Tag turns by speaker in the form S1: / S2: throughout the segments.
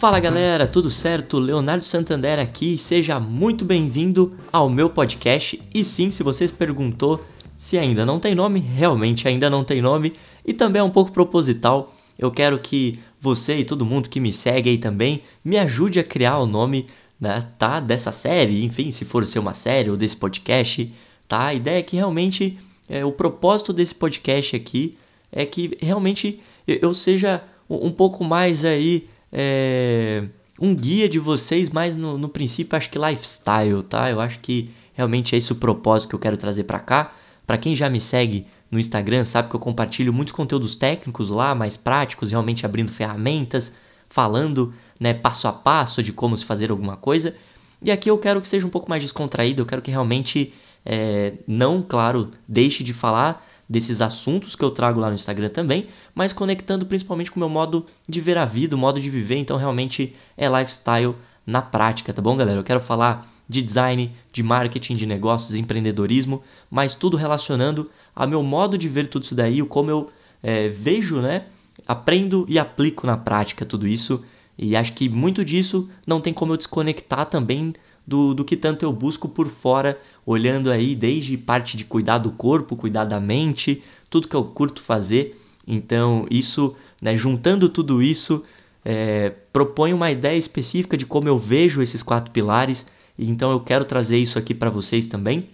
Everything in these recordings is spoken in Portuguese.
S1: Fala galera, tudo certo? Leonardo Santander aqui, seja muito bem-vindo ao meu podcast. E sim, se você perguntou se ainda não tem nome, realmente ainda não tem nome, e também é um pouco proposital. Eu quero que você e todo mundo que me segue aí também me ajude a criar o nome, né, tá, dessa série, enfim, se for ser uma série ou desse podcast, tá? A ideia é que realmente é, o propósito desse podcast aqui é que realmente eu seja um pouco mais aí é, um guia de vocês, mas no, no princípio acho que lifestyle, tá? Eu acho que realmente é esse o propósito que eu quero trazer para cá. Para quem já me segue no Instagram, sabe que eu compartilho muitos conteúdos técnicos lá, mais práticos, realmente abrindo ferramentas, falando, né, passo a passo de como se fazer alguma coisa. E aqui eu quero que seja um pouco mais descontraído, eu quero que realmente é, não, claro, deixe de falar desses assuntos que eu trago lá no Instagram também, mas conectando principalmente com o meu modo de ver a vida, o modo de viver, então realmente é lifestyle na prática, tá bom, galera? Eu quero falar de design, de marketing, de negócios, empreendedorismo, mas tudo relacionando ao meu modo de ver tudo isso daí, o como eu é, vejo, né? Aprendo e aplico na prática tudo isso. E acho que muito disso não tem como eu desconectar também do, do que tanto eu busco por fora, olhando aí desde parte de cuidar do corpo, cuidar da mente, tudo que eu curto fazer. Então, isso, né, juntando tudo isso, é, propõe uma ideia específica de como eu vejo esses quatro pilares. Então, eu quero trazer isso aqui para vocês também,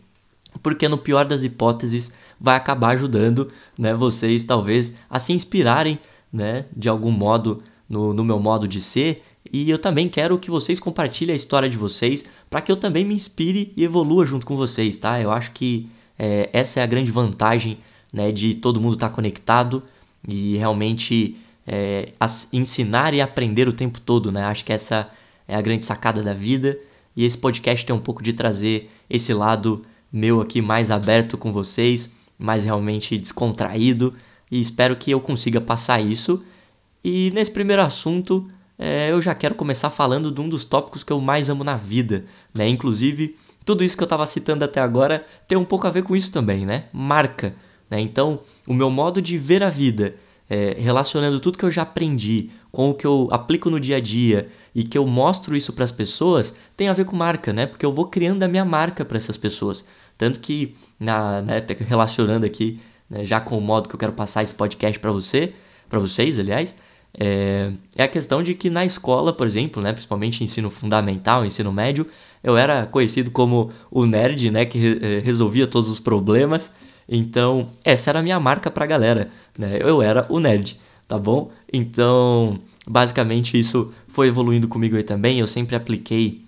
S1: porque no pior das hipóteses vai acabar ajudando né, vocês, talvez, a se inspirarem né, de algum modo no, no meu modo de ser e eu também quero que vocês compartilhem a história de vocês para que eu também me inspire e evolua junto com vocês, tá? Eu acho que é, essa é a grande vantagem né, de todo mundo estar tá conectado e realmente é, ensinar e aprender o tempo todo, né? Acho que essa é a grande sacada da vida e esse podcast tem um pouco de trazer esse lado meu aqui mais aberto com vocês, mais realmente descontraído e espero que eu consiga passar isso. E nesse primeiro assunto, é, eu já quero começar falando de um dos tópicos que eu mais amo na vida, né? Inclusive, tudo isso que eu estava citando até agora tem um pouco a ver com isso também, né? Marca. Né? Então, o meu modo de ver a vida, é, relacionando tudo que eu já aprendi com o que eu aplico no dia a dia e que eu mostro isso para as pessoas, tem a ver com marca, né? Porque eu vou criando a minha marca para essas pessoas. Tanto que, na, né, relacionando aqui, né, já com o modo que eu quero passar esse podcast para você, para vocês, aliás, é, é a questão de que na escola, por exemplo, né, principalmente ensino fundamental, ensino médio, eu era conhecido como o nerd, né, que re eh, resolvia todos os problemas. Então, essa era a minha marca pra galera, né? Eu era o nerd, tá bom? Então, basicamente isso foi evoluindo comigo aí também. Eu sempre apliquei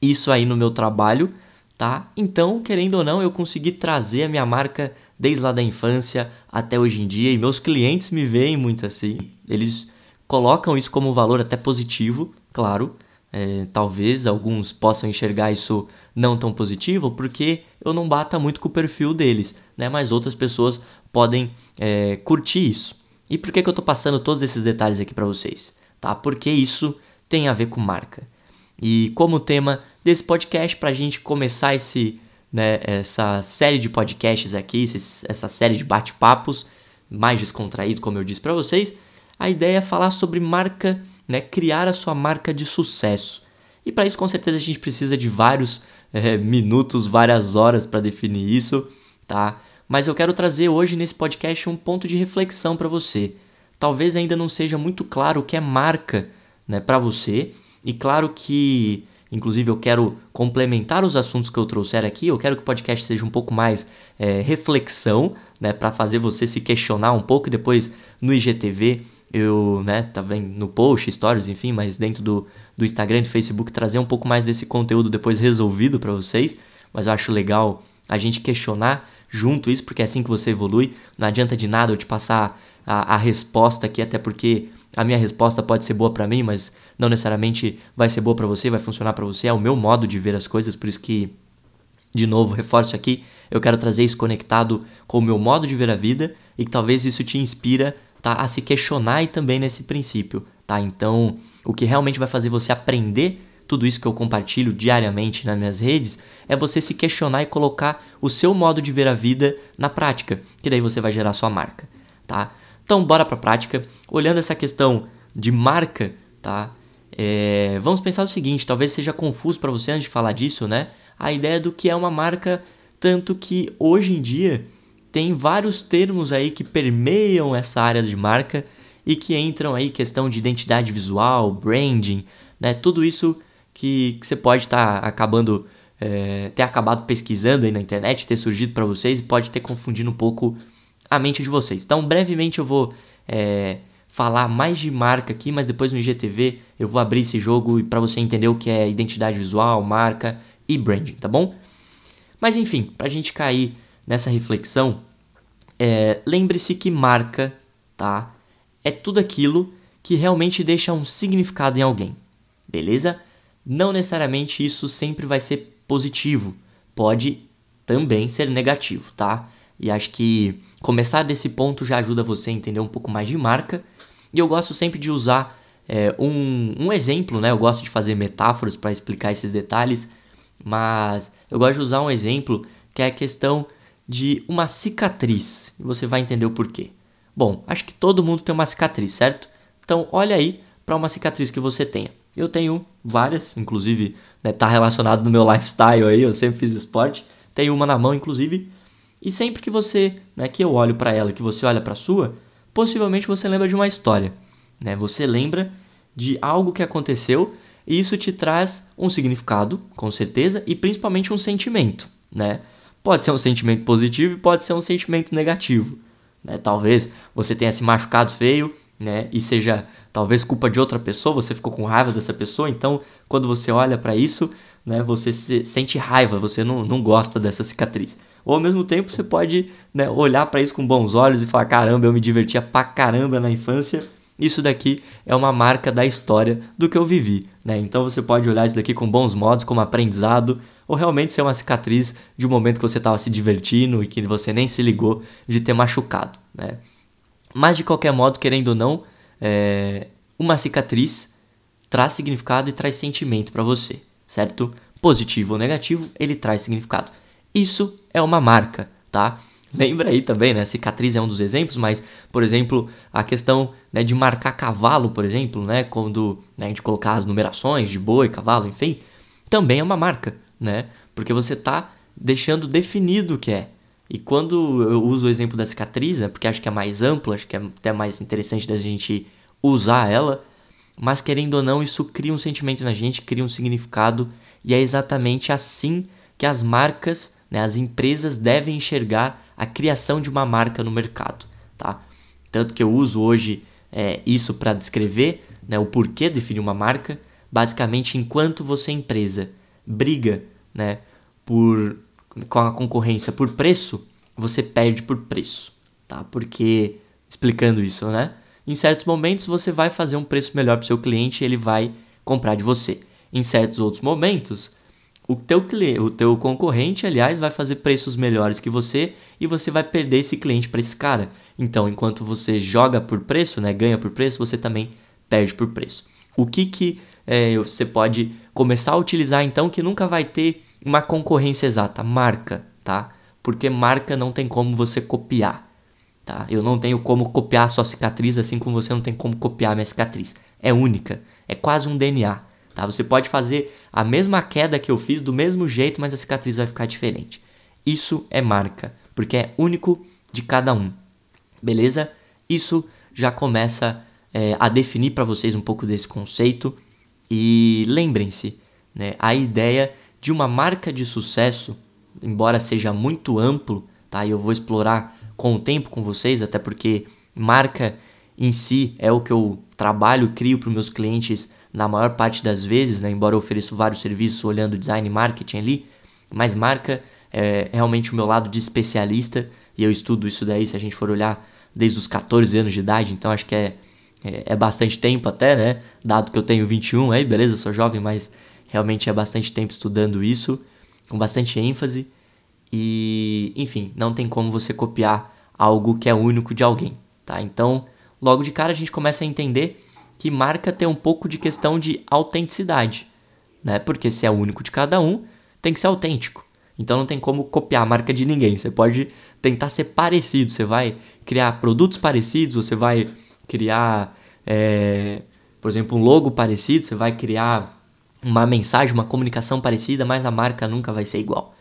S1: isso aí no meu trabalho, tá? Então, querendo ou não, eu consegui trazer a minha marca desde lá da infância até hoje em dia e meus clientes me veem muito assim. Eles colocam isso como um valor até positivo, claro. É, talvez alguns possam enxergar isso não tão positivo porque eu não bata muito com o perfil deles, né? Mas outras pessoas podem é, curtir isso. E por que, que eu estou passando todos esses detalhes aqui para vocês? Tá? Porque isso tem a ver com marca. E como tema desse podcast, para a gente começar esse, né, essa série de podcasts aqui, essa série de bate-papos mais descontraído, como eu disse para vocês, a ideia é falar sobre marca, né, criar a sua marca de sucesso. E para isso, com certeza, a gente precisa de vários é, minutos, várias horas para definir isso, tá? Mas eu quero trazer hoje nesse podcast um ponto de reflexão para você. Talvez ainda não seja muito claro o que é marca, né, para você. E claro que, inclusive, eu quero complementar os assuntos que eu trouxer aqui. Eu quero que o podcast seja um pouco mais é, reflexão, né, para fazer você se questionar um pouco. Depois no IGTV eu, né, tá vendo no post, stories, enfim, mas dentro do, do Instagram e do Facebook trazer um pouco mais desse conteúdo depois resolvido para vocês. Mas eu acho legal a gente questionar junto isso, porque é assim que você evolui. Não adianta de nada eu te passar a, a resposta aqui, até porque a minha resposta pode ser boa para mim, mas não necessariamente vai ser boa para você, vai funcionar para você. É o meu modo de ver as coisas, por isso que, de novo, reforço aqui, eu quero trazer isso conectado com o meu modo de ver a vida e que talvez isso te inspira tá? a se questionar e também nesse princípio. Tá? Então, o que realmente vai fazer você aprender tudo isso que eu compartilho diariamente nas minhas redes é você se questionar e colocar o seu modo de ver a vida na prática, que daí você vai gerar sua marca, tá? Então, bora para a prática. Olhando essa questão de marca, tá? É, vamos pensar o seguinte, talvez seja confuso para você antes de falar disso, né? A ideia do que é uma marca, tanto que hoje em dia tem vários termos aí que permeiam essa área de marca e que entram aí questão de identidade visual, branding, né? Tudo isso que, que você pode estar tá acabando é, ter acabado pesquisando aí na internet, ter surgido para vocês e pode ter confundido um pouco a mente de vocês. Então, brevemente eu vou é, falar mais de marca aqui, mas depois no IGTV eu vou abrir esse jogo para você entender o que é identidade visual, marca e branding, tá bom? Mas enfim, para a gente cair nessa reflexão, é, lembre-se que marca, tá? É tudo aquilo que realmente deixa um significado em alguém, beleza? Não necessariamente isso sempre vai ser positivo, pode também ser negativo, tá? E acho que começar desse ponto já ajuda você a entender um pouco mais de marca. E eu gosto sempre de usar é, um, um exemplo, né? Eu gosto de fazer metáforas para explicar esses detalhes, mas eu gosto de usar um exemplo que é a questão de uma cicatriz. E você vai entender o porquê. Bom, acho que todo mundo tem uma cicatriz, certo? Então, olha aí para uma cicatriz que você tenha. Eu tenho várias, inclusive, né, tá relacionado no meu lifestyle aí, eu sempre fiz esporte. Tenho uma na mão, inclusive. E sempre que você, né, que eu olho para ela, que você olha para sua, possivelmente você lembra de uma história, né? Você lembra de algo que aconteceu e isso te traz um significado, com certeza, e principalmente um sentimento, né? Pode ser um sentimento positivo e pode ser um sentimento negativo, né? Talvez você tenha se machucado feio, né? E seja talvez culpa de outra pessoa, você ficou com raiva dessa pessoa, então quando você olha para isso, né, você se, sente raiva, você não, não gosta dessa cicatriz. Ou ao mesmo tempo você pode né, olhar para isso com bons olhos e falar: caramba, eu me divertia pra caramba na infância. Isso daqui é uma marca da história do que eu vivi. Né? Então você pode olhar isso daqui com bons modos, como aprendizado, ou realmente ser uma cicatriz de um momento que você estava se divertindo e que você nem se ligou de ter machucado. Né? Mas de qualquer modo, querendo ou não, é... uma cicatriz traz significado e traz sentimento para você, certo? Positivo ou negativo, ele traz significado. Isso é uma marca, tá? Lembra aí também, né? Cicatriz é um dos exemplos, mas, por exemplo, a questão né, de marcar cavalo, por exemplo, né? Quando né, a gente colocar as numerações de boi, cavalo, enfim, também é uma marca, né? Porque você tá deixando definido o que é. E quando eu uso o exemplo da cicatriz, é porque acho que é mais amplo, acho que é até mais interessante da gente usar ela, mas querendo ou não, isso cria um sentimento na gente, cria um significado, e é exatamente assim que as marcas né? As empresas devem enxergar a criação de uma marca no mercado. Tá? Tanto que eu uso hoje é, isso para descrever né, o porquê definir uma marca. Basicamente, enquanto você, empresa, briga né, por, com a concorrência por preço, você perde por preço. Tá? Porque, explicando isso, né? Em certos momentos você vai fazer um preço melhor para o seu cliente e ele vai comprar de você. Em certos outros momentos, o teu cliente, o teu concorrente, aliás, vai fazer preços melhores que você e você vai perder esse cliente para esse cara. Então, enquanto você joga por preço, né, ganha por preço, você também perde por preço. O que que é, você pode começar a utilizar então que nunca vai ter uma concorrência exata? Marca, tá? Porque marca não tem como você copiar, tá? Eu não tenho como copiar sua cicatriz, assim como você não tem como copiar a minha cicatriz. É única, é quase um DNA. Tá? Você pode fazer a mesma queda que eu fiz do mesmo jeito, mas a cicatriz vai ficar diferente. Isso é marca, porque é único de cada um. Beleza? Isso já começa é, a definir para vocês um pouco desse conceito. E lembrem-se, né, a ideia de uma marca de sucesso, embora seja muito amplo, tá? E eu vou explorar com o tempo com vocês, até porque marca em si é o que eu trabalho, crio para os meus clientes na maior parte das vezes, né, embora eu ofereça vários serviços olhando design e marketing ali, mas marca é realmente o meu lado de especialista e eu estudo isso daí se a gente for olhar desde os 14 anos de idade, então acho que é, é, é bastante tempo até, né? Dado que eu tenho 21 aí, beleza, sou jovem, mas realmente é bastante tempo estudando isso, com bastante ênfase e, enfim, não tem como você copiar algo que é único de alguém, tá? Então, logo de cara a gente começa a entender que marca tem um pouco de questão de autenticidade, né? Porque se é único de cada um, tem que ser autêntico. Então não tem como copiar a marca de ninguém. Você pode tentar ser parecido. Você vai criar produtos parecidos, você vai criar, é, por exemplo, um logo parecido, você vai criar uma mensagem, uma comunicação parecida, mas a marca nunca vai ser igual.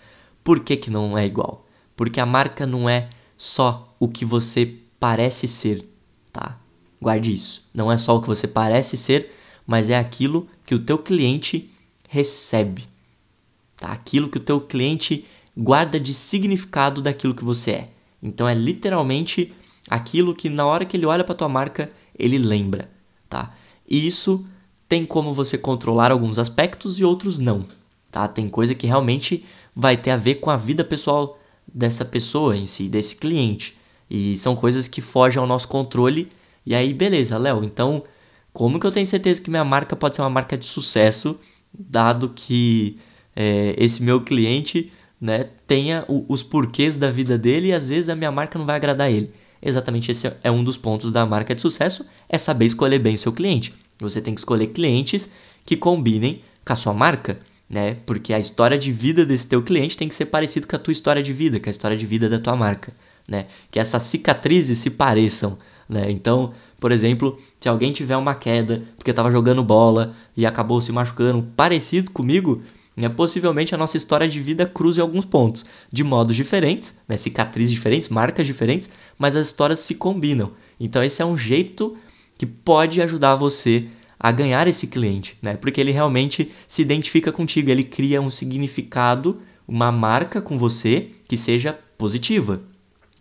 S1: Por que, que não é igual? Porque a marca não é só o que você parece ser, tá? Guarde isso. Não é só o que você parece ser, mas é aquilo que o teu cliente recebe. Tá? Aquilo que o teu cliente guarda de significado daquilo que você é. Então é literalmente aquilo que na hora que ele olha para tua marca, ele lembra, tá? E isso tem como você controlar alguns aspectos e outros não, tá? Tem coisa que realmente vai ter a ver com a vida pessoal dessa pessoa em si, desse cliente. E são coisas que fogem ao nosso controle. E aí, beleza, Léo, então como que eu tenho certeza que minha marca pode ser uma marca de sucesso, dado que é, esse meu cliente né, tenha o, os porquês da vida dele e às vezes a minha marca não vai agradar ele. Exatamente esse é um dos pontos da marca de sucesso, é saber escolher bem seu cliente. Você tem que escolher clientes que combinem com a sua marca, né? Porque a história de vida desse teu cliente tem que ser parecido com a tua história de vida, com a história de vida da tua marca, né? Que essas cicatrizes se pareçam, né? Então, por exemplo, se alguém tiver uma queda porque estava jogando bola e acabou se machucando, parecido comigo, né, possivelmente a nossa história de vida cruza em alguns pontos, de modos diferentes, né, cicatrizes diferentes, marcas diferentes, mas as histórias se combinam. Então esse é um jeito que pode ajudar você a ganhar esse cliente, né? Porque ele realmente se identifica contigo, ele cria um significado, uma marca com você que seja positiva,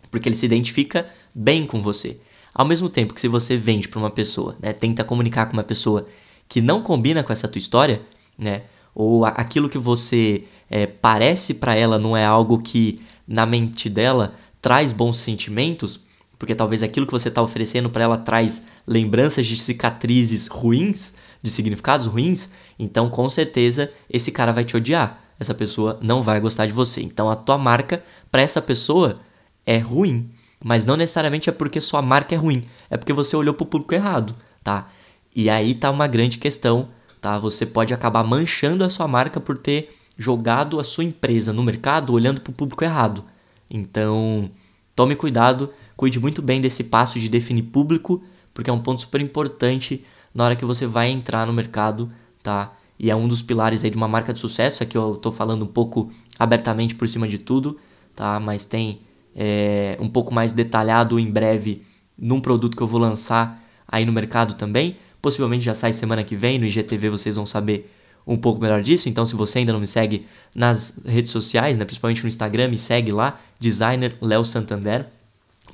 S1: porque ele se identifica bem com você. Ao mesmo tempo que se você vende para uma pessoa, né, tenta comunicar com uma pessoa que não combina com essa tua história, né, ou aquilo que você é, parece para ela não é algo que na mente dela traz bons sentimentos, porque talvez aquilo que você está oferecendo para ela traz lembranças de cicatrizes ruins, de significados ruins, então com certeza esse cara vai te odiar. Essa pessoa não vai gostar de você. Então a tua marca para essa pessoa é ruim, mas não necessariamente é porque sua marca é ruim, é porque você olhou para o público errado, tá? E aí tá uma grande questão tá? Você pode acabar manchando a sua marca por ter jogado a sua empresa no mercado olhando para o público errado. Então, tome cuidado, cuide muito bem desse passo de definir público, porque é um ponto super importante na hora que você vai entrar no mercado, tá? E é um dos pilares aí de uma marca de sucesso, aqui eu estou falando um pouco abertamente por cima de tudo, tá? Mas tem é, um pouco mais detalhado em breve num produto que eu vou lançar aí no mercado também possivelmente já sai semana que vem, no IGTV vocês vão saber um pouco melhor disso. Então, se você ainda não me segue nas redes sociais, né, principalmente no Instagram, me segue lá, designer Léo Santander.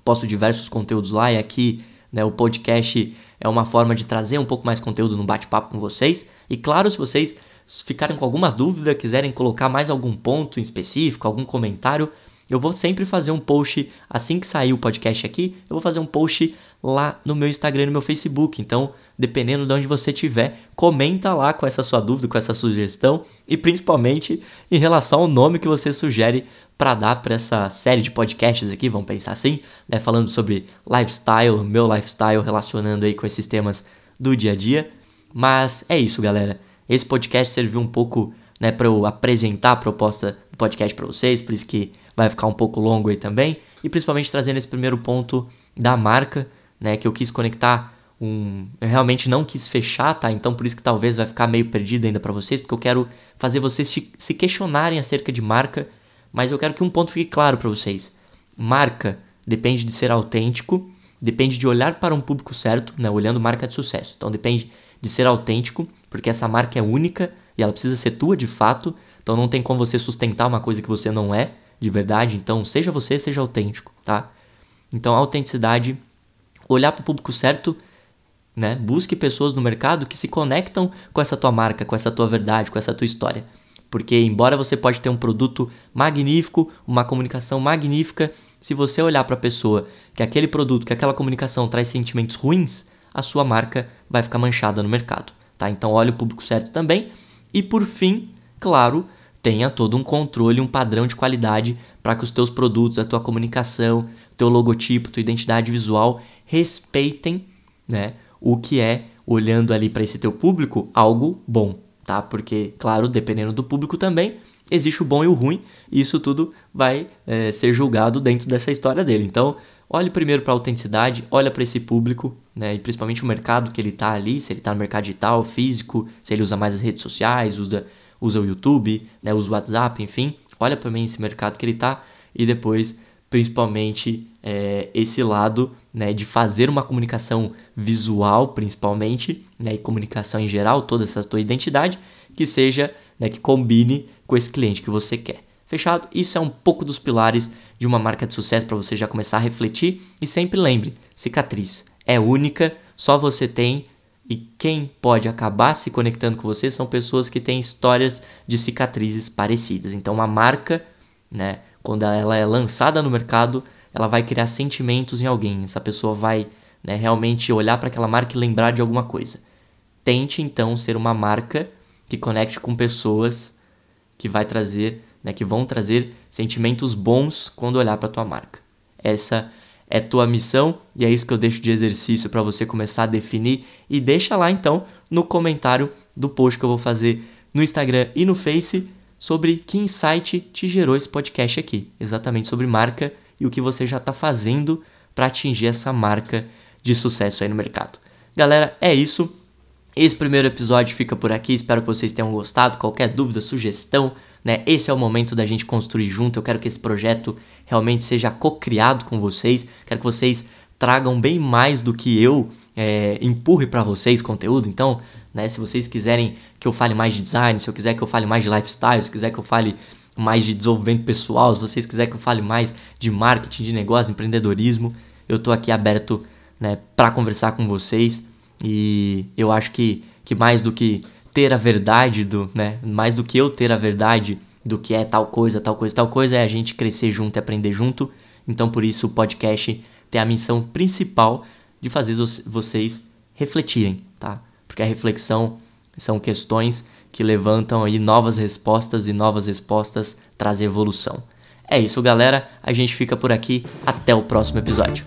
S1: Posto diversos conteúdos lá e aqui né, o podcast é uma forma de trazer um pouco mais conteúdo no bate-papo com vocês. E claro, se vocês ficarem com alguma dúvida, quiserem colocar mais algum ponto em específico, algum comentário, eu vou sempre fazer um post assim que sair o podcast aqui, eu vou fazer um post lá no meu Instagram e no meu Facebook. Então, dependendo de onde você estiver, comenta lá com essa sua dúvida, com essa sugestão e principalmente em relação ao nome que você sugere para dar para essa série de podcasts aqui, vamos pensar assim, né, falando sobre lifestyle, meu lifestyle, relacionando aí com esses temas do dia a dia. Mas é isso, galera. Esse podcast serviu um pouco, né, para eu apresentar a proposta do podcast para vocês, por isso que vai ficar um pouco longo aí também, e principalmente trazendo esse primeiro ponto da marca, né, que eu quis conectar um. Eu realmente não quis fechar, tá? Então por isso que talvez vai ficar meio perdido ainda para vocês, porque eu quero fazer vocês se questionarem acerca de marca, mas eu quero que um ponto fique claro para vocês. Marca depende de ser autêntico, depende de olhar para um público certo, né? Olhando marca de sucesso. Então depende de ser autêntico, porque essa marca é única e ela precisa ser tua de fato. Então não tem como você sustentar uma coisa que você não é de verdade. Então seja você, seja autêntico, tá? Então autenticidade, olhar para o público certo né? Busque pessoas no mercado que se conectam com essa tua marca, com essa tua verdade, com essa tua história. Porque embora você pode ter um produto magnífico, uma comunicação magnífica, se você olhar para a pessoa que aquele produto, que aquela comunicação traz sentimentos ruins, a sua marca vai ficar manchada no mercado, tá? Então olhe o público certo também. E por fim, claro, tenha todo um controle, um padrão de qualidade para que os teus produtos, a tua comunicação, teu logotipo, tua identidade visual respeitem, né, o que é, olhando ali para esse teu público, algo bom, tá? Porque, claro, dependendo do público também, existe o bom e o ruim, e isso tudo vai é, ser julgado dentro dessa história dele. Então, olhe primeiro para a autenticidade, olha para esse público, né, e principalmente o mercado que ele está ali, se ele está no mercado digital, físico, se ele usa mais as redes sociais, usa, usa o YouTube, né, usa o WhatsApp, enfim, olha para mim esse mercado que ele está e depois, principalmente, é, esse lado né, de fazer uma comunicação visual, principalmente, né, e comunicação em geral, toda essa tua identidade, que seja, né, que combine com esse cliente que você quer. Fechado? Isso é um pouco dos pilares de uma marca de sucesso para você já começar a refletir. E sempre lembre: cicatriz é única, só você tem. E quem pode acabar se conectando com você são pessoas que têm histórias de cicatrizes parecidas. Então, uma marca, né, quando ela é lançada no mercado, ela vai criar sentimentos em alguém. Essa pessoa vai né, realmente olhar para aquela marca e lembrar de alguma coisa. Tente então ser uma marca que conecte com pessoas que vai trazer né, que vão trazer sentimentos bons quando olhar para tua marca. Essa é tua missão e é isso que eu deixo de exercício para você começar a definir e deixa lá então no comentário do post que eu vou fazer no Instagram e no Face sobre que insight te gerou esse podcast aqui, exatamente sobre marca e o que você já está fazendo para atingir essa marca de sucesso aí no mercado. Galera, é isso. Esse primeiro episódio fica por aqui. Espero que vocês tenham gostado. Qualquer dúvida, sugestão, né? Esse é o momento da gente construir junto. Eu quero que esse projeto realmente seja co-criado com vocês. Quero que vocês tragam bem mais do que eu é, empurre para vocês conteúdo. Então, né, se vocês quiserem que eu fale mais de design, se eu quiser que eu fale mais de lifestyle, se quiser que eu fale mais de desenvolvimento pessoal, se vocês quiserem que eu fale mais de marketing, de negócio, empreendedorismo, eu estou aqui aberto né, para conversar com vocês. E eu acho que, que mais do que ter a verdade do, né? Mais do que eu ter a verdade do que é tal coisa, tal coisa, tal coisa, é a gente crescer junto e aprender junto. Então, por isso, o podcast tem a missão principal de fazer vocês refletirem, tá? Porque a reflexão são questões que levantam aí novas respostas e novas respostas trazem evolução. É isso, galera. A gente fica por aqui. Até o próximo episódio.